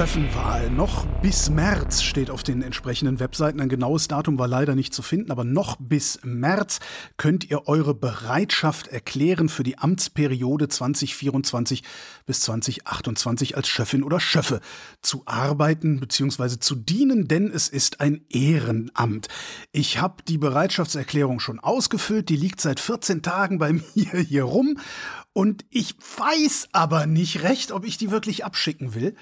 Schöffenwahl. Noch bis März steht auf den entsprechenden Webseiten. Ein genaues Datum war leider nicht zu finden, aber noch bis März könnt ihr eure Bereitschaft erklären für die Amtsperiode 2024 bis 2028 als Schöffin oder Schöffe zu arbeiten bzw. zu dienen, denn es ist ein Ehrenamt. Ich habe die Bereitschaftserklärung schon ausgefüllt. Die liegt seit 14 Tagen bei mir hier rum und ich weiß aber nicht recht, ob ich die wirklich abschicken will.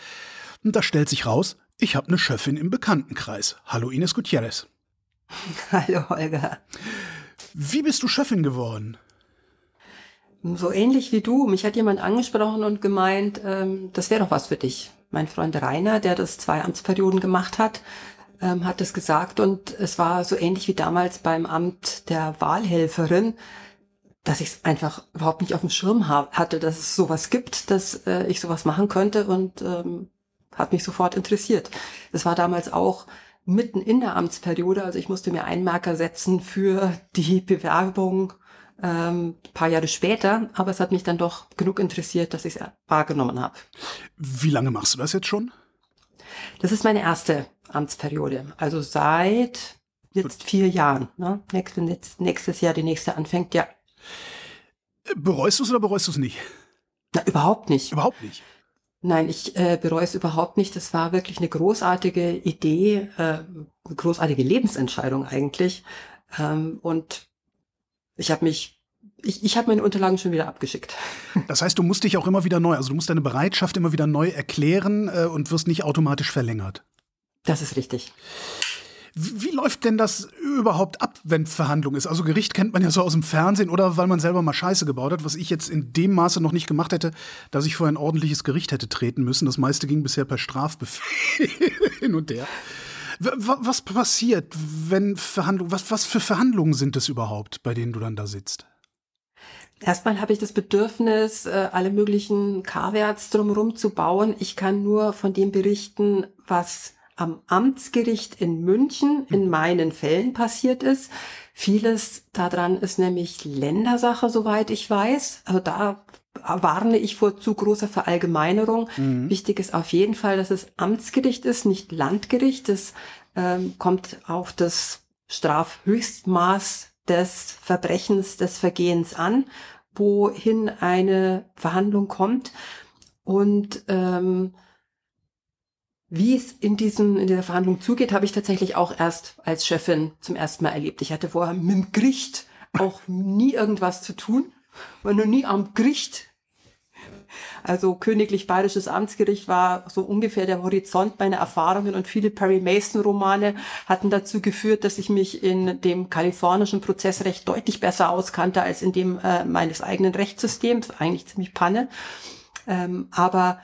Und da stellt sich raus, ich habe eine Schöffin im Bekanntenkreis. Hallo Ines Gutierrez. Hallo Holger. Wie bist du Schöffin geworden? So ähnlich wie du. Mich hat jemand angesprochen und gemeint, ähm, das wäre doch was für dich. Mein Freund Rainer, der das zwei Amtsperioden gemacht hat, ähm, hat es gesagt und es war so ähnlich wie damals beim Amt der Wahlhelferin dass ich es einfach überhaupt nicht auf dem Schirm hatte, dass es sowas gibt, dass äh, ich sowas machen könnte und ähm, hat mich sofort interessiert. Das war damals auch mitten in der Amtsperiode, also ich musste mir Einmerker setzen für die Bewerbung ähm, paar Jahre später, aber es hat mich dann doch genug interessiert, dass ich es wahrgenommen habe. Wie lange machst du das jetzt schon? Das ist meine erste Amtsperiode, also seit jetzt vier Jahren. Ne? Nächstes, nächstes Jahr die nächste anfängt, ja. Bereust du es oder bereust du es nicht? Na, überhaupt nicht. Überhaupt nicht. Nein, ich äh, bereue es überhaupt nicht. Das war wirklich eine großartige Idee, äh, eine großartige Lebensentscheidung eigentlich. Ähm, und ich habe mich, ich, ich habe meine Unterlagen schon wieder abgeschickt. Das heißt, du musst dich auch immer wieder neu, also du musst deine Bereitschaft immer wieder neu erklären äh, und wirst nicht automatisch verlängert. Das ist richtig. Wie läuft denn das überhaupt ab, wenn Verhandlung ist? Also Gericht kennt man ja so aus dem Fernsehen oder weil man selber mal Scheiße gebaut hat, was ich jetzt in dem Maße noch nicht gemacht hätte, dass ich vor ein ordentliches Gericht hätte treten müssen. Das meiste ging bisher per Strafbefehl hin und her. Was passiert, wenn Verhandlungen, was, was für Verhandlungen sind es überhaupt, bei denen du dann da sitzt? Erstmal habe ich das Bedürfnis, äh, alle möglichen K-Werts drumherum zu bauen. Ich kann nur von dem berichten, was am Amtsgericht in München in hm. meinen Fällen passiert ist. Vieles daran ist nämlich Ländersache, soweit ich weiß. Also da warne ich vor zu großer Verallgemeinerung. Mhm. Wichtig ist auf jeden Fall, dass es Amtsgericht ist, nicht Landgericht. Es ähm, kommt auf das Strafhöchstmaß des Verbrechens, des Vergehens an, wohin eine Verhandlung kommt. Und ähm, wie es in diesem, in dieser Verhandlung zugeht, habe ich tatsächlich auch erst als Chefin zum ersten Mal erlebt. Ich hatte vorher mit dem Gericht auch nie irgendwas zu tun, war noch nie am Gericht. Also königlich bayerisches Amtsgericht war so ungefähr der Horizont meiner Erfahrungen und viele Perry Mason Romane hatten dazu geführt, dass ich mich in dem kalifornischen Prozessrecht deutlich besser auskannte als in dem äh, meines eigenen Rechtssystems. Eigentlich ziemlich Panne. Ähm, aber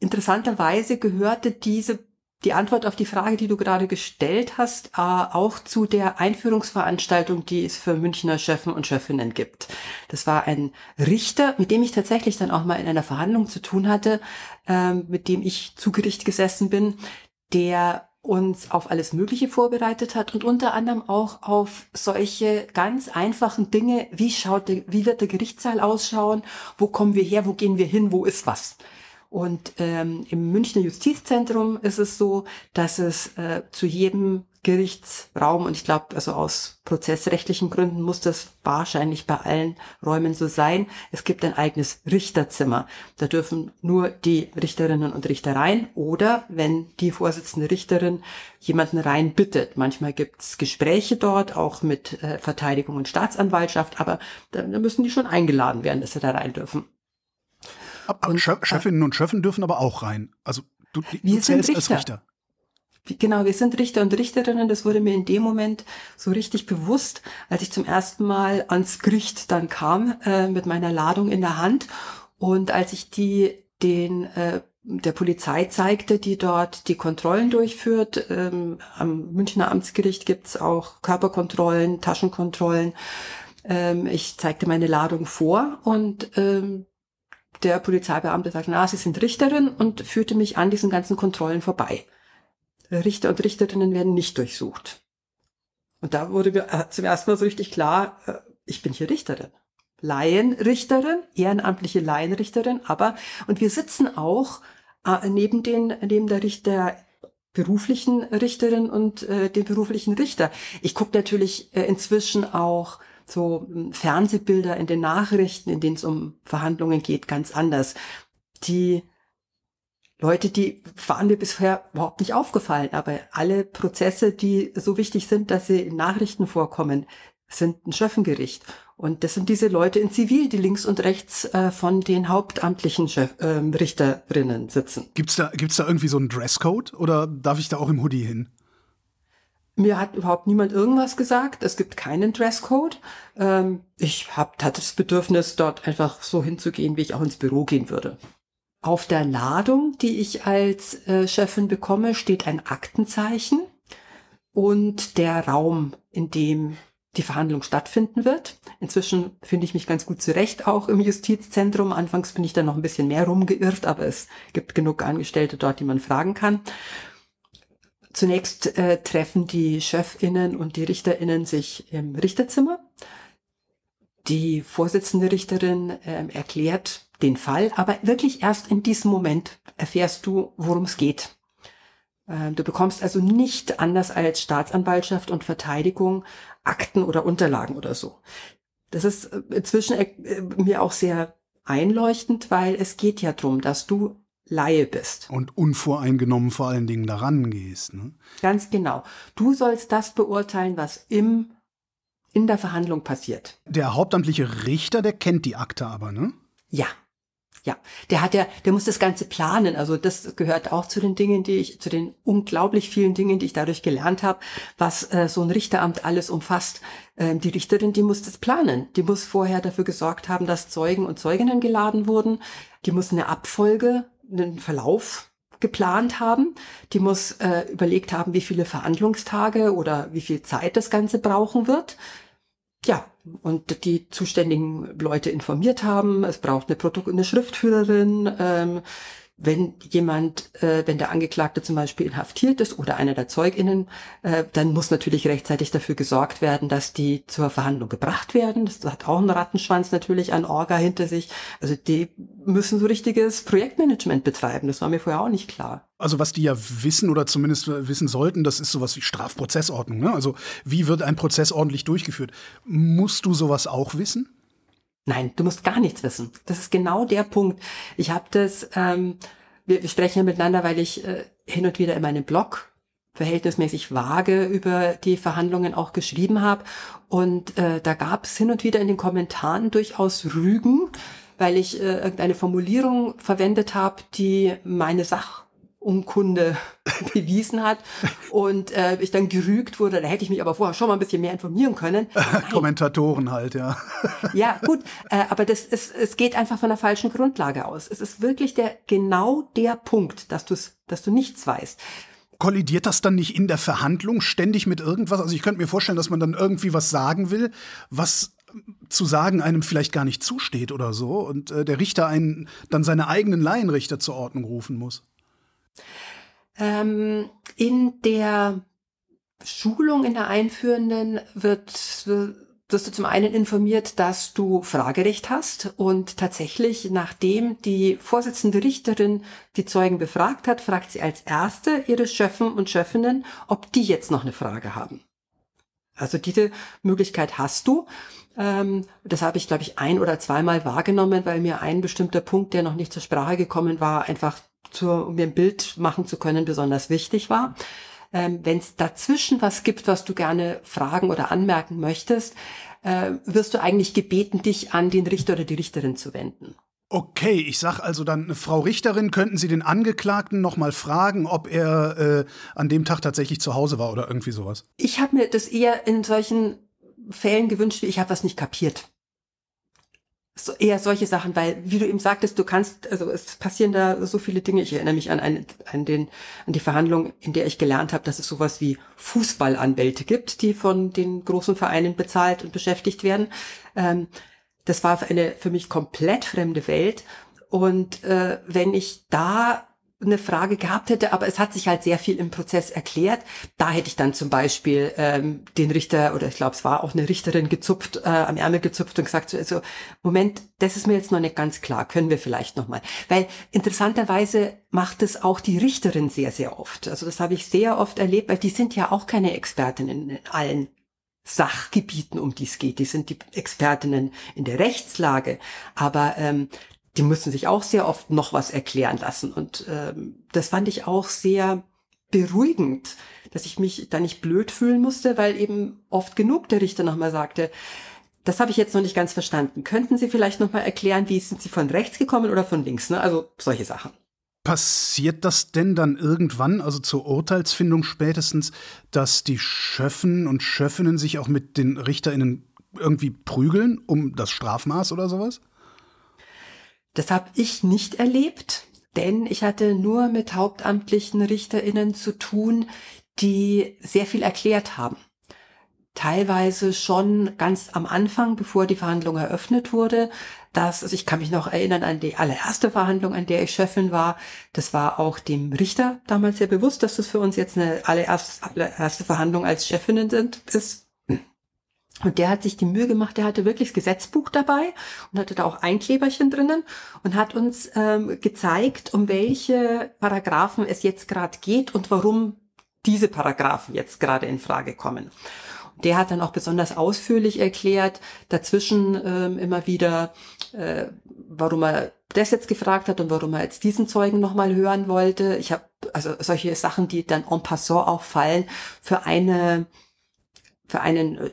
Interessanterweise gehörte diese die Antwort auf die Frage, die du gerade gestellt hast, äh, auch zu der Einführungsveranstaltung, die es für Münchner Chefen und Chefinnen gibt. Das war ein Richter, mit dem ich tatsächlich dann auch mal in einer Verhandlung zu tun hatte, äh, mit dem ich zu Gericht gesessen bin, der uns auf alles Mögliche vorbereitet hat und unter anderem auch auf solche ganz einfachen Dinge, wie schaut, der, wie wird der Gerichtssaal ausschauen, wo kommen wir her, wo gehen wir hin, wo ist was. Und ähm, im Münchner Justizzentrum ist es so, dass es äh, zu jedem Gerichtsraum und ich glaube, also aus prozessrechtlichen Gründen muss das wahrscheinlich bei allen Räumen so sein. Es gibt ein eigenes Richterzimmer. Da dürfen nur die Richterinnen und Richter rein oder wenn die Vorsitzende Richterin jemanden rein bittet. Manchmal gibt's Gespräche dort, auch mit äh, Verteidigung und Staatsanwaltschaft, aber da, da müssen die schon eingeladen werden, dass sie da rein dürfen. Und, äh, Chefinnen und Chefen dürfen aber auch rein. Also du, wir du zählst Richter. als Richter. Genau, wir sind Richter und Richterinnen. Das wurde mir in dem Moment so richtig bewusst, als ich zum ersten Mal ans Gericht dann kam äh, mit meiner Ladung in der Hand und als ich die den äh, der Polizei zeigte, die dort die Kontrollen durchführt. Ähm, am Münchner Amtsgericht gibt's auch Körperkontrollen, Taschenkontrollen. Ähm, ich zeigte meine Ladung vor und ähm, der Polizeibeamte sagt, na, Sie sind Richterin und führte mich an diesen ganzen Kontrollen vorbei. Richter und Richterinnen werden nicht durchsucht. Und da wurde mir äh, zum ersten Mal so richtig klar, äh, ich bin hier Richterin. Laienrichterin, ehrenamtliche Laienrichterin, aber, und wir sitzen auch äh, neben den, neben der Richter, beruflichen Richterin und äh, dem beruflichen Richter. Ich gucke natürlich äh, inzwischen auch so hm, Fernsehbilder in den Nachrichten, in denen es um Verhandlungen geht, ganz anders. Die Leute, die waren mir bisher überhaupt nicht aufgefallen, aber alle Prozesse, die so wichtig sind, dass sie in Nachrichten vorkommen, sind ein Schöffengericht. Und das sind diese Leute in Zivil, die links und rechts äh, von den hauptamtlichen Chef, äh, Richterinnen sitzen. Gibt's da, gibt's da irgendwie so einen Dresscode oder darf ich da auch im Hoodie hin? Mir hat überhaupt niemand irgendwas gesagt. Es gibt keinen Dresscode. Ähm, ich habe hatte das Bedürfnis, dort einfach so hinzugehen, wie ich auch ins Büro gehen würde. Auf der Ladung, die ich als äh, Chefin bekomme, steht ein Aktenzeichen und der Raum, in dem die Verhandlung stattfinden wird. Inzwischen finde ich mich ganz gut zurecht, auch im Justizzentrum. Anfangs bin ich da noch ein bisschen mehr rumgeirrt, aber es gibt genug Angestellte dort, die man fragen kann. Zunächst äh, treffen die Chefinnen und die Richterinnen sich im Richterzimmer. Die Vorsitzende Richterin äh, erklärt den Fall, aber wirklich erst in diesem Moment erfährst du, worum es geht. Äh, du bekommst also nicht anders als Staatsanwaltschaft und Verteidigung Akten oder Unterlagen oder so. Das ist äh, inzwischen äh, mir auch sehr einleuchtend, weil es geht ja drum, dass du Laie bist. Und unvoreingenommen vor allen Dingen daran gehst. Ne? Ganz genau. Du sollst das beurteilen, was im, in der Verhandlung passiert. Der hauptamtliche Richter, der kennt die Akte aber, ne? Ja, ja, der hat ja, der muss das Ganze planen. Also das gehört auch zu den Dingen, die ich, zu den unglaublich vielen Dingen, die ich dadurch gelernt habe, was äh, so ein Richteramt alles umfasst. Ähm, die Richterin, die muss das planen. Die muss vorher dafür gesorgt haben, dass Zeugen und Zeuginnen geladen wurden. Die muss eine Abfolge, einen Verlauf geplant haben. Die muss äh, überlegt haben, wie viele Verhandlungstage oder wie viel Zeit das Ganze brauchen wird. Ja, und die zuständigen Leute informiert haben. Es braucht eine, Protok eine Schriftführerin. Ähm, wenn jemand, äh, wenn der Angeklagte zum Beispiel inhaftiert ist oder einer der ZeugInnen, äh, dann muss natürlich rechtzeitig dafür gesorgt werden, dass die zur Verhandlung gebracht werden. Das hat auch einen Rattenschwanz natürlich an Orga hinter sich. Also die müssen so richtiges Projektmanagement betreiben. Das war mir vorher auch nicht klar. Also was die ja wissen oder zumindest wissen sollten, das ist sowas wie Strafprozessordnung. Ne? Also wie wird ein Prozess ordentlich durchgeführt? Musst du sowas auch wissen? Nein, du musst gar nichts wissen. Das ist genau der Punkt. Ich habe das, ähm, wir, wir sprechen ja miteinander, weil ich äh, hin und wieder in meinem Blog verhältnismäßig vage über die Verhandlungen auch geschrieben habe. Und äh, da gab es hin und wieder in den Kommentaren durchaus Rügen, weil ich äh, irgendeine Formulierung verwendet habe, die meine Sach Unkunde bewiesen hat und äh, ich dann gerügt wurde, da hätte ich mich aber vorher schon mal ein bisschen mehr informieren können. Kommentatoren halt, ja. ja, gut, äh, aber das ist, es geht einfach von der falschen Grundlage aus. Es ist wirklich der genau der Punkt, dass du dass du nichts weißt. Kollidiert das dann nicht in der Verhandlung ständig mit irgendwas? Also ich könnte mir vorstellen, dass man dann irgendwie was sagen will, was zu sagen einem vielleicht gar nicht zusteht oder so und äh, der Richter einen dann seine eigenen Laienrichter zur Ordnung rufen muss. Ähm, in der Schulung in der Einführenden wird, wirst du zum einen informiert, dass du Fragerecht hast und tatsächlich, nachdem die Vorsitzende Richterin die Zeugen befragt hat, fragt sie als erste ihre Schöffen und Schöffinnen, ob die jetzt noch eine Frage haben. Also diese Möglichkeit hast du. Ähm, das habe ich, glaube ich, ein oder zweimal wahrgenommen, weil mir ein bestimmter Punkt, der noch nicht zur Sprache gekommen war, einfach zur, um mir ein Bild machen zu können, besonders wichtig war. Ähm, Wenn es dazwischen was gibt, was du gerne fragen oder anmerken möchtest, äh, wirst du eigentlich gebeten, dich an den Richter oder die Richterin zu wenden. Okay, ich sag also dann, Frau Richterin, könnten Sie den Angeklagten noch mal fragen, ob er äh, an dem Tag tatsächlich zu Hause war oder irgendwie sowas? Ich habe mir das eher in solchen Fällen gewünscht, wie ich habe was nicht kapiert so eher solche Sachen, weil, wie du eben sagtest, du kannst, also es passieren da so viele Dinge. Ich erinnere mich an, ein, an, den, an die Verhandlung, in der ich gelernt habe, dass es sowas wie Fußballanwälte gibt, die von den großen Vereinen bezahlt und beschäftigt werden. Ähm, das war eine für mich komplett fremde Welt. Und äh, wenn ich da eine Frage gehabt hätte, aber es hat sich halt sehr viel im Prozess erklärt. Da hätte ich dann zum Beispiel ähm, den Richter oder ich glaube, es war auch eine Richterin gezupft, äh, am Ärmel gezupft und gesagt, also Moment, das ist mir jetzt noch nicht ganz klar, können wir vielleicht noch mal, weil interessanterweise macht es auch die Richterin sehr sehr oft. Also das habe ich sehr oft erlebt, weil die sind ja auch keine Expertinnen in allen Sachgebieten, um die es geht. Die sind die Expertinnen in der Rechtslage, aber ähm, die müssen sich auch sehr oft noch was erklären lassen. Und ähm, das fand ich auch sehr beruhigend, dass ich mich da nicht blöd fühlen musste, weil eben oft genug der Richter nochmal sagte, das habe ich jetzt noch nicht ganz verstanden. Könnten Sie vielleicht nochmal erklären, wie sind Sie von rechts gekommen oder von links? Ne? Also solche Sachen. Passiert das denn dann irgendwann, also zur Urteilsfindung spätestens, dass die Schöffen und Schöffinnen sich auch mit den RichterInnen irgendwie prügeln um das Strafmaß oder sowas? Das habe ich nicht erlebt, denn ich hatte nur mit hauptamtlichen Richterinnen zu tun, die sehr viel erklärt haben. Teilweise schon ganz am Anfang, bevor die Verhandlung eröffnet wurde. dass also ich kann mich noch erinnern an die allererste Verhandlung, an der ich Chefin war. Das war auch dem Richter damals sehr bewusst, dass das für uns jetzt eine allererste, allererste Verhandlung als Chefinnen sind, ist. Und der hat sich die Mühe gemacht, der hatte wirklich das Gesetzbuch dabei und hatte da auch Einkleberchen drinnen und hat uns ähm, gezeigt, um welche Paragraphen es jetzt gerade geht und warum diese Paragraphen jetzt gerade in Frage kommen. Und der hat dann auch besonders ausführlich erklärt, dazwischen ähm, immer wieder, äh, warum er das jetzt gefragt hat und warum er jetzt diesen Zeugen nochmal hören wollte. Ich habe also solche Sachen, die dann en passant auch fallen, für eine für einen äh,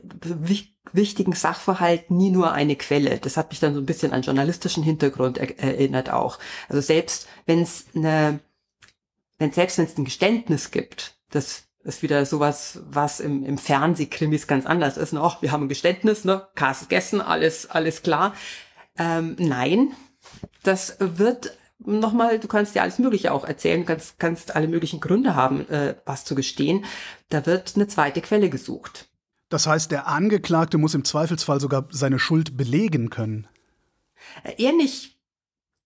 wichtigen Sachverhalt nie nur eine Quelle. Das hat mich dann so ein bisschen an journalistischen Hintergrund er erinnert auch. Also selbst wenn es eine, wenn selbst wenn es ein Geständnis gibt, das ist wieder sowas, was im, im Fernsehkrimis ganz anders ist. Ne? wir haben ein Geständnis, ne? Kas gegessen, alles, alles klar. Ähm, nein, das wird nochmal, du kannst dir alles Mögliche auch erzählen, kannst, kannst alle möglichen Gründe haben, äh, was zu gestehen. Da wird eine zweite Quelle gesucht. Das heißt, der Angeklagte muss im Zweifelsfall sogar seine Schuld belegen können. Äh, er nicht,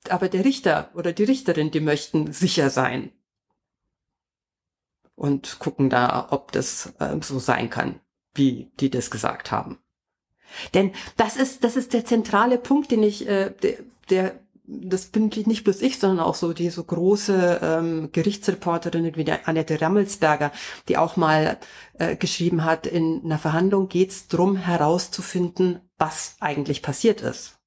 aber der Richter oder die Richterin, die möchten sicher sein und gucken da, ob das äh, so sein kann, wie die das gesagt haben. Denn das ist, das ist der zentrale Punkt, den ich, äh, der, der das bin nicht bloß ich, sondern auch so die so große ähm, Gerichtsreporterin wie Annette Rammelsberger, die auch mal äh, geschrieben hat, in einer Verhandlung geht es darum herauszufinden, was eigentlich passiert ist.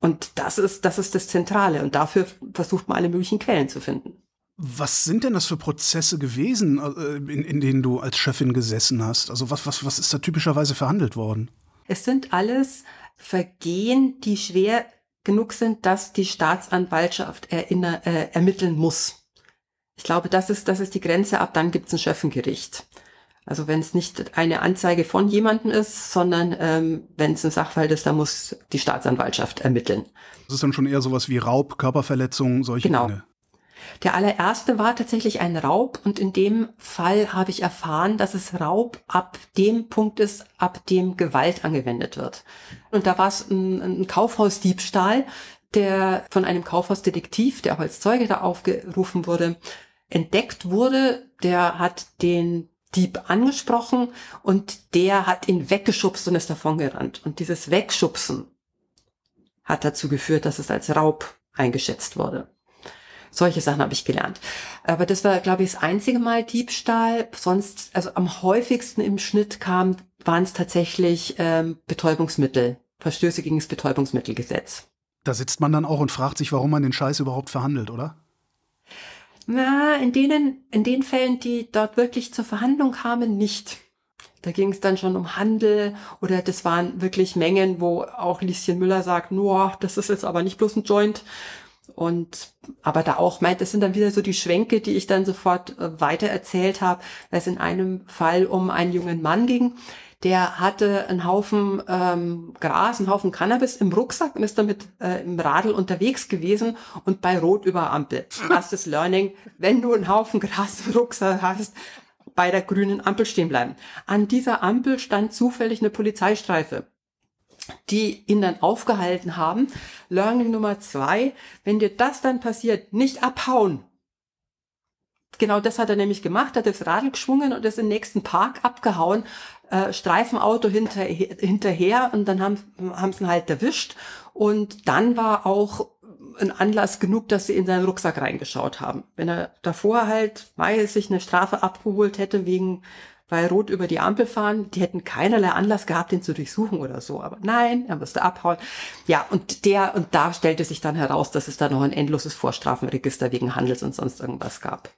Und das ist, das ist das Zentrale. Und dafür versucht man alle möglichen Quellen zu finden. Was sind denn das für Prozesse gewesen, äh, in, in denen du als Chefin gesessen hast? Also was, was, was ist da typischerweise verhandelt worden? Es sind alles Vergehen, die schwer genug sind, dass die Staatsanwaltschaft erinner, äh, ermitteln muss. Ich glaube, das ist, das ist die Grenze. Ab dann gibt es ein Schöffengericht. Also wenn es nicht eine Anzeige von jemandem ist, sondern ähm, wenn es ein Sachfall ist, da muss die Staatsanwaltschaft ermitteln. Das ist dann schon eher sowas wie Raub, Körperverletzung, solche genau. Dinge. Der allererste war tatsächlich ein Raub und in dem Fall habe ich erfahren, dass es Raub ab dem Punkt ist, ab dem Gewalt angewendet wird. Und da war es ein, ein Kaufhausdiebstahl, der von einem Kaufhausdetektiv, der auch als Zeuge da aufgerufen wurde, entdeckt wurde. Der hat den Dieb angesprochen und der hat ihn weggeschubst und ist davongerannt. Und dieses Wegschubsen hat dazu geführt, dass es als Raub eingeschätzt wurde. Solche Sachen habe ich gelernt. Aber das war, glaube ich, das einzige Mal Diebstahl. Sonst, also am häufigsten im Schnitt kam, waren es tatsächlich ähm, Betäubungsmittel, Verstöße gegen das Betäubungsmittelgesetz. Da sitzt man dann auch und fragt sich, warum man den Scheiß überhaupt verhandelt, oder? Na, in denen, in den Fällen, die dort wirklich zur Verhandlung kamen, nicht. Da ging es dann schon um Handel oder das waren wirklich Mengen, wo auch Lieschen Müller sagt, no, das ist jetzt aber nicht bloß ein Joint, und aber da auch meint, das sind dann wieder so die Schwenke, die ich dann sofort äh, weiter erzählt habe, weil es in einem Fall um einen jungen Mann ging, der hatte einen Haufen ähm, Gras, einen Haufen Cannabis im Rucksack und ist damit äh, im Radl unterwegs gewesen und bei Rot über Ampel. Erstes Learning, wenn du einen Haufen Gras im Rucksack hast, bei der grünen Ampel stehen bleiben. An dieser Ampel stand zufällig eine Polizeistreife. Die ihn dann aufgehalten haben. Learning Nummer zwei, wenn dir das dann passiert, nicht abhauen. Genau das hat er nämlich gemacht, hat das Radl geschwungen und ist im nächsten Park abgehauen, äh, Streifenauto hinter, hinterher und dann haben, sie ihn halt erwischt und dann war auch ein Anlass genug, dass sie in seinen Rucksack reingeschaut haben. Wenn er davor halt, weil sich eine Strafe abgeholt hätte wegen bei Rot über die Ampel fahren, die hätten keinerlei Anlass gehabt, ihn zu durchsuchen oder so. Aber nein, er musste abhauen. Ja, und der, und da stellte sich dann heraus, dass es da noch ein endloses Vorstrafenregister wegen Handels und sonst irgendwas gab.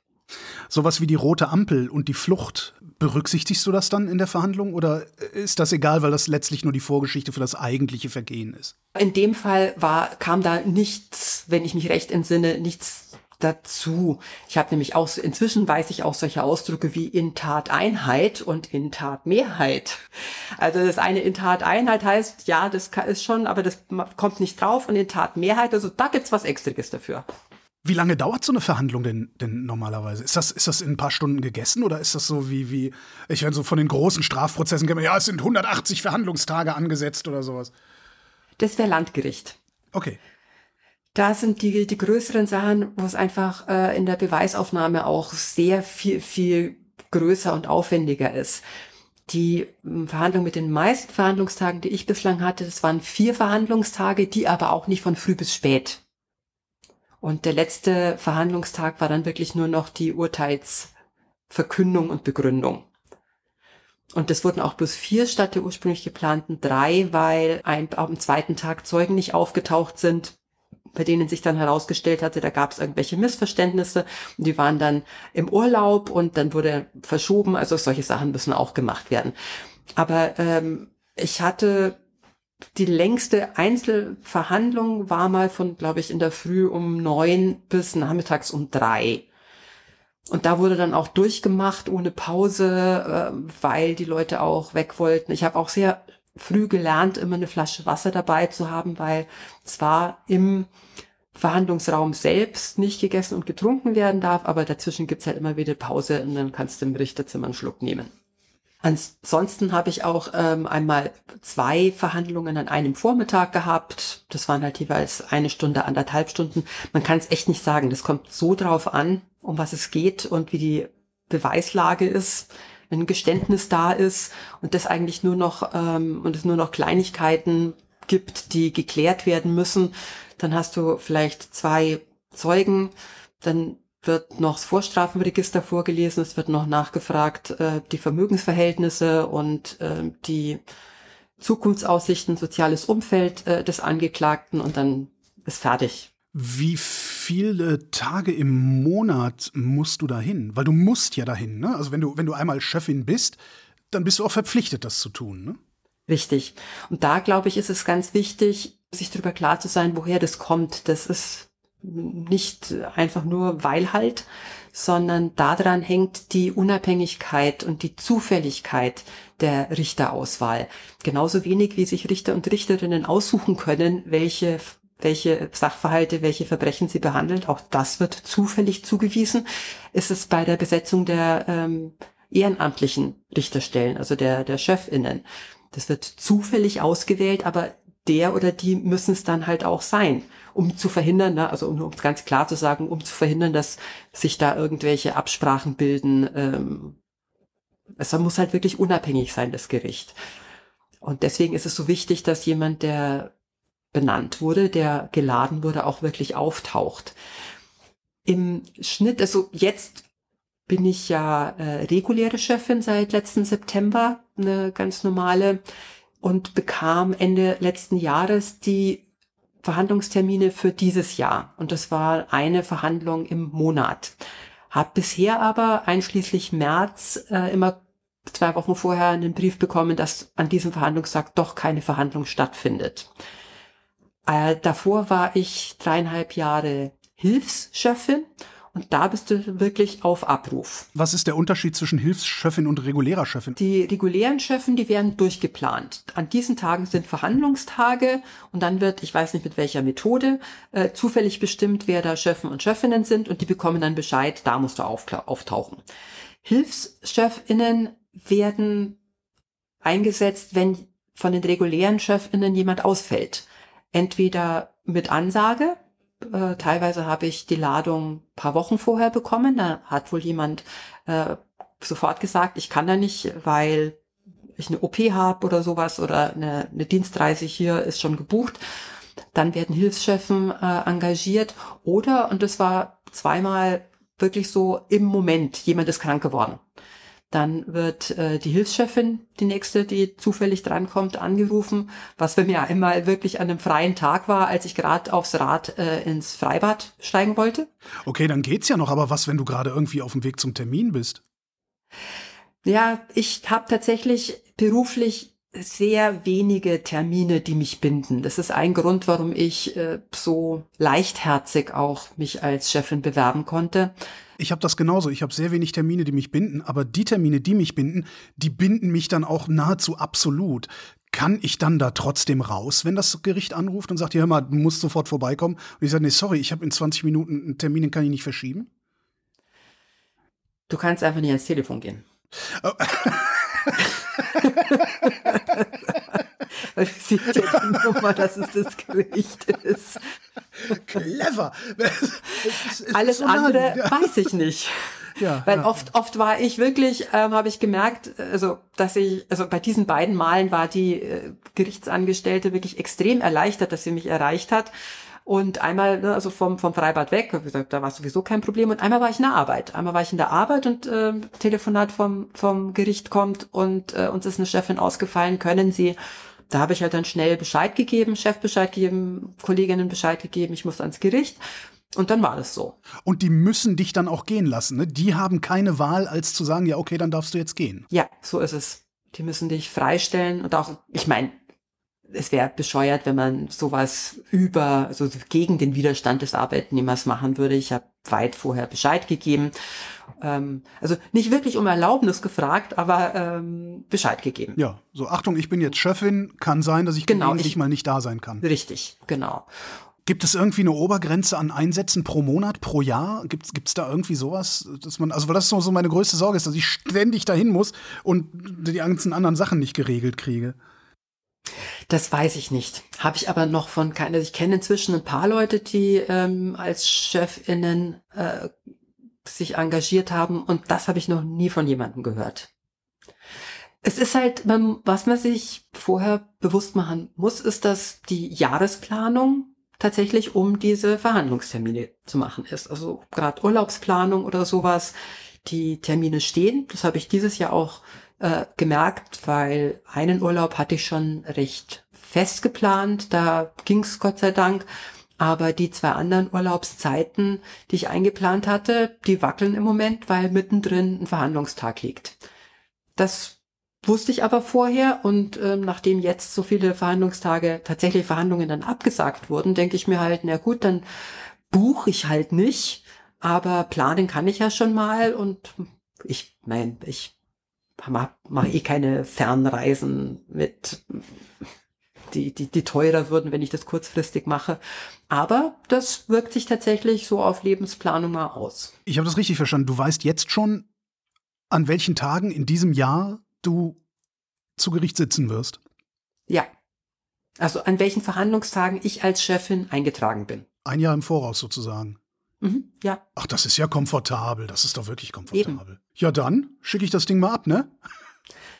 Sowas wie die rote Ampel und die Flucht, berücksichtigst du das dann in der Verhandlung oder ist das egal, weil das letztlich nur die Vorgeschichte für das eigentliche Vergehen ist? In dem Fall war, kam da nichts, wenn ich mich recht entsinne, nichts dazu. Ich habe nämlich auch, inzwischen weiß ich auch solche Ausdrücke wie in Tat Einheit und in Tat Mehrheit. Also das eine in Tat Einheit heißt, ja, das ist schon, aber das kommt nicht drauf und in Tat Mehrheit, also da gibt's was Extriges dafür. Wie lange dauert so eine Verhandlung denn, denn normalerweise? Ist das, ist das in ein paar Stunden gegessen oder ist das so wie, wie, ich meine, so von den großen Strafprozessen, ja, es sind 180 Verhandlungstage angesetzt oder sowas? Das wäre Landgericht. Okay. Da sind die, die größeren Sachen, wo es einfach äh, in der Beweisaufnahme auch sehr viel, viel größer und aufwendiger ist. Die hm, Verhandlung mit den meisten Verhandlungstagen, die ich bislang hatte, das waren vier Verhandlungstage, die aber auch nicht von früh bis spät und der letzte Verhandlungstag war dann wirklich nur noch die Urteilsverkündung und Begründung. Und es wurden auch bloß vier statt der ursprünglich geplanten drei, weil ein, am zweiten Tag Zeugen nicht aufgetaucht sind, bei denen sich dann herausgestellt hatte, da gab es irgendwelche Missverständnisse die waren dann im Urlaub und dann wurde verschoben. Also solche Sachen müssen auch gemacht werden. Aber ähm, ich hatte die längste Einzelverhandlung war mal von, glaube ich, in der Früh um neun bis nachmittags um drei. Und da wurde dann auch durchgemacht ohne Pause, äh, weil die Leute auch weg wollten. Ich habe auch sehr früh gelernt, immer eine Flasche Wasser dabei zu haben, weil zwar im Verhandlungsraum selbst nicht gegessen und getrunken werden darf, aber dazwischen gibt's halt immer wieder Pause und dann kannst du im Richterzimmer einen Schluck nehmen. Ansonsten habe ich auch ähm, einmal zwei Verhandlungen an einem Vormittag gehabt. Das waren halt jeweils eine Stunde, anderthalb Stunden. Man kann es echt nicht sagen. Das kommt so drauf an, um was es geht und wie die Beweislage ist. Ein Geständnis da ist und das eigentlich nur noch ähm, und es nur noch Kleinigkeiten gibt, die geklärt werden müssen, dann hast du vielleicht zwei Zeugen, dann wird noch das Vorstrafenregister vorgelesen, es wird noch nachgefragt, äh, die Vermögensverhältnisse und äh, die Zukunftsaussichten, soziales Umfeld äh, des Angeklagten und dann ist fertig. Wie viele Tage im Monat musst du dahin? Weil du musst ja dahin, ne? Also wenn du, wenn du einmal Chefin bist, dann bist du auch verpflichtet, das zu tun, ne? Richtig. Und da, glaube ich, ist es ganz wichtig, sich darüber klar zu sein, woher das kommt. Das ist nicht einfach nur weil halt, sondern daran hängt die Unabhängigkeit und die Zufälligkeit der Richterauswahl. Genauso wenig wie sich Richter und Richterinnen aussuchen können, welche welche Sachverhalte, welche Verbrechen sie behandelt. Auch das wird zufällig zugewiesen. Ist es bei der Besetzung der ähm, ehrenamtlichen Richterstellen, also der, der Chefinnen. Das wird zufällig ausgewählt, aber der oder die müssen es dann halt auch sein um zu verhindern, ne, also um, um ganz klar zu sagen, um zu verhindern, dass sich da irgendwelche Absprachen bilden. Ähm, es muss halt wirklich unabhängig sein, das Gericht. Und deswegen ist es so wichtig, dass jemand, der benannt wurde, der geladen wurde, auch wirklich auftaucht. Im Schnitt, also jetzt bin ich ja äh, reguläre Chefin seit letzten September, eine ganz normale, und bekam Ende letzten Jahres die Verhandlungstermine für dieses Jahr. Und das war eine Verhandlung im Monat. Hab bisher aber einschließlich März äh, immer zwei Wochen vorher einen Brief bekommen, dass an diesem Verhandlungstag doch keine Verhandlung stattfindet. Äh, davor war ich dreieinhalb Jahre Hilfschefin und da bist du wirklich auf Abruf. Was ist der Unterschied zwischen Hilfschefin und regulärer Chefin? Die regulären Chefen, die werden durchgeplant. An diesen Tagen sind Verhandlungstage und dann wird, ich weiß nicht mit welcher Methode, äh, zufällig bestimmt, wer da Chefen und Chefinnen sind und die bekommen dann Bescheid, da musst du auftauchen. Hilfschefinnen werden eingesetzt, wenn von den regulären Chefinnen jemand ausfällt. Entweder mit Ansage, äh, teilweise habe ich die Ladung paar Wochen vorher bekommen, da hat wohl jemand äh, sofort gesagt, ich kann da nicht, weil ich eine OP habe oder sowas oder eine, eine Dienstreise hier ist schon gebucht. Dann werden Hilfschefen äh, engagiert oder, und das war zweimal wirklich so im Moment, jemand ist krank geworden. Dann wird äh, die Hilfschefin, die nächste, die zufällig drankommt, angerufen, was bei mir einmal wirklich an einem freien Tag war, als ich gerade aufs Rad äh, ins Freibad steigen wollte. Okay, dann geht's ja noch, aber was, wenn du gerade irgendwie auf dem Weg zum Termin bist? Ja, ich habe tatsächlich beruflich sehr wenige Termine, die mich binden. Das ist ein Grund, warum ich äh, so leichtherzig auch mich als Chefin bewerben konnte. Ich habe das genauso. Ich habe sehr wenig Termine, die mich binden, aber die Termine, die mich binden, die binden mich dann auch nahezu absolut. Kann ich dann da trotzdem raus, wenn das Gericht anruft und sagt, hör mal, du musst sofort vorbeikommen? Und ich sage, nee, sorry, ich habe in 20 Minuten einen Termin, den kann ich nicht verschieben? Du kannst einfach nicht ans Telefon gehen. Oh. Weil ja die Nummer, dass es das Gericht ist. Clever. Es, es Alles so andere ja. weiß ich nicht. Ja, Weil ja. oft, oft war ich wirklich, ähm, habe ich gemerkt, also dass ich, also bei diesen beiden Malen war die äh, Gerichtsangestellte wirklich extrem erleichtert, dass sie mich erreicht hat. Und einmal, ne, also vom, vom Freibad weg, da war sowieso kein Problem. Und einmal war ich in der Arbeit. Einmal war ich in der Arbeit und äh, Telefonat vom, vom Gericht kommt und äh, uns ist eine Chefin ausgefallen, können Sie da habe ich halt dann schnell Bescheid gegeben, Chef Bescheid gegeben, Kolleginnen Bescheid gegeben, ich muss ans Gericht. Und dann war das so. Und die müssen dich dann auch gehen lassen, ne? Die haben keine Wahl, als zu sagen, ja, okay, dann darfst du jetzt gehen. Ja, so ist es. Die müssen dich freistellen und auch, ich meine, es wäre bescheuert, wenn man sowas über, also gegen den Widerstand des Arbeitnehmers machen würde. Ich habe weit vorher Bescheid gegeben. Ähm, also nicht wirklich um Erlaubnis gefragt, aber ähm, Bescheid gegeben. Ja, so Achtung, ich bin jetzt Chefin, kann sein, dass ich genau, gelegentlich mal nicht da sein kann. Richtig, genau. Gibt es irgendwie eine Obergrenze an Einsätzen pro Monat, pro Jahr? Gibt es da irgendwie sowas, dass man, also weil das so, so meine größte Sorge ist, dass ich ständig dahin muss und die ganzen anderen Sachen nicht geregelt kriege? Das weiß ich nicht. Habe ich aber noch von keiner. Ich kenne inzwischen ein paar Leute, die ähm, als Chefinnen äh, sich engagiert haben und das habe ich noch nie von jemandem gehört. Es ist halt, was man sich vorher bewusst machen muss, ist, dass die Jahresplanung tatsächlich um diese Verhandlungstermine zu machen ist. Also gerade Urlaubsplanung oder sowas, die Termine stehen. Das habe ich dieses Jahr auch äh, gemerkt, weil einen Urlaub hatte ich schon recht fest geplant. Da ging's Gott sei Dank. Aber die zwei anderen Urlaubszeiten, die ich eingeplant hatte, die wackeln im Moment, weil mittendrin ein Verhandlungstag liegt. Das wusste ich aber vorher und ähm, nachdem jetzt so viele Verhandlungstage, tatsächlich Verhandlungen dann abgesagt wurden, denke ich mir halt, na gut, dann buche ich halt nicht, aber planen kann ich ja schon mal und ich mein, ich mache mach eh keine Fernreisen mit die, die, die teurer würden, wenn ich das kurzfristig mache. Aber das wirkt sich tatsächlich so auf Lebensplanung mal aus. Ich habe das richtig verstanden. Du weißt jetzt schon, an welchen Tagen in diesem Jahr du zu Gericht sitzen wirst. Ja. Also an welchen Verhandlungstagen ich als Chefin eingetragen bin. Ein Jahr im Voraus sozusagen. Mhm, ja. Ach, das ist ja komfortabel. Das ist doch wirklich komfortabel. Eben. Ja, dann schicke ich das Ding mal ab, ne?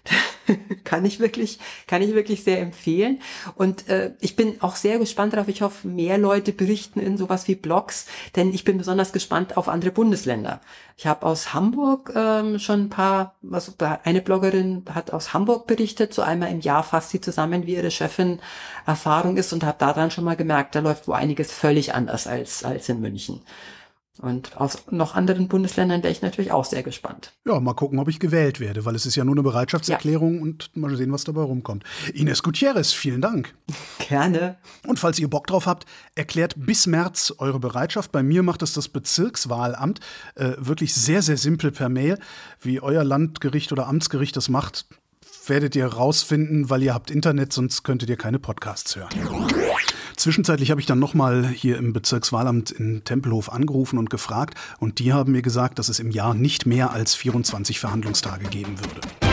kann ich wirklich, kann ich wirklich sehr empfehlen. Und äh, ich bin auch sehr gespannt darauf. Ich hoffe, mehr Leute berichten in sowas wie Blogs, denn ich bin besonders gespannt auf andere Bundesländer. Ich habe aus Hamburg ähm, schon ein paar, also eine Bloggerin hat aus Hamburg berichtet, so einmal im Jahr fasst sie zusammen, wie ihre Chefin Erfahrung ist und habe daran schon mal gemerkt, da läuft wo einiges völlig anders als, als in München. Und aus noch anderen Bundesländern wäre ich natürlich auch sehr gespannt. Ja, mal gucken, ob ich gewählt werde, weil es ist ja nur eine Bereitschaftserklärung ja. und mal sehen, was dabei rumkommt. Ines Gutierrez, vielen Dank. Gerne. Und falls ihr Bock drauf habt, erklärt bis März eure Bereitschaft. Bei mir macht es das Bezirkswahlamt äh, wirklich sehr, sehr simpel per Mail. Wie euer Landgericht oder Amtsgericht das macht, werdet ihr rausfinden, weil ihr habt Internet, sonst könntet ihr keine Podcasts hören. Zwischenzeitlich habe ich dann nochmal hier im Bezirkswahlamt in Tempelhof angerufen und gefragt und die haben mir gesagt, dass es im Jahr nicht mehr als 24 Verhandlungstage geben würde.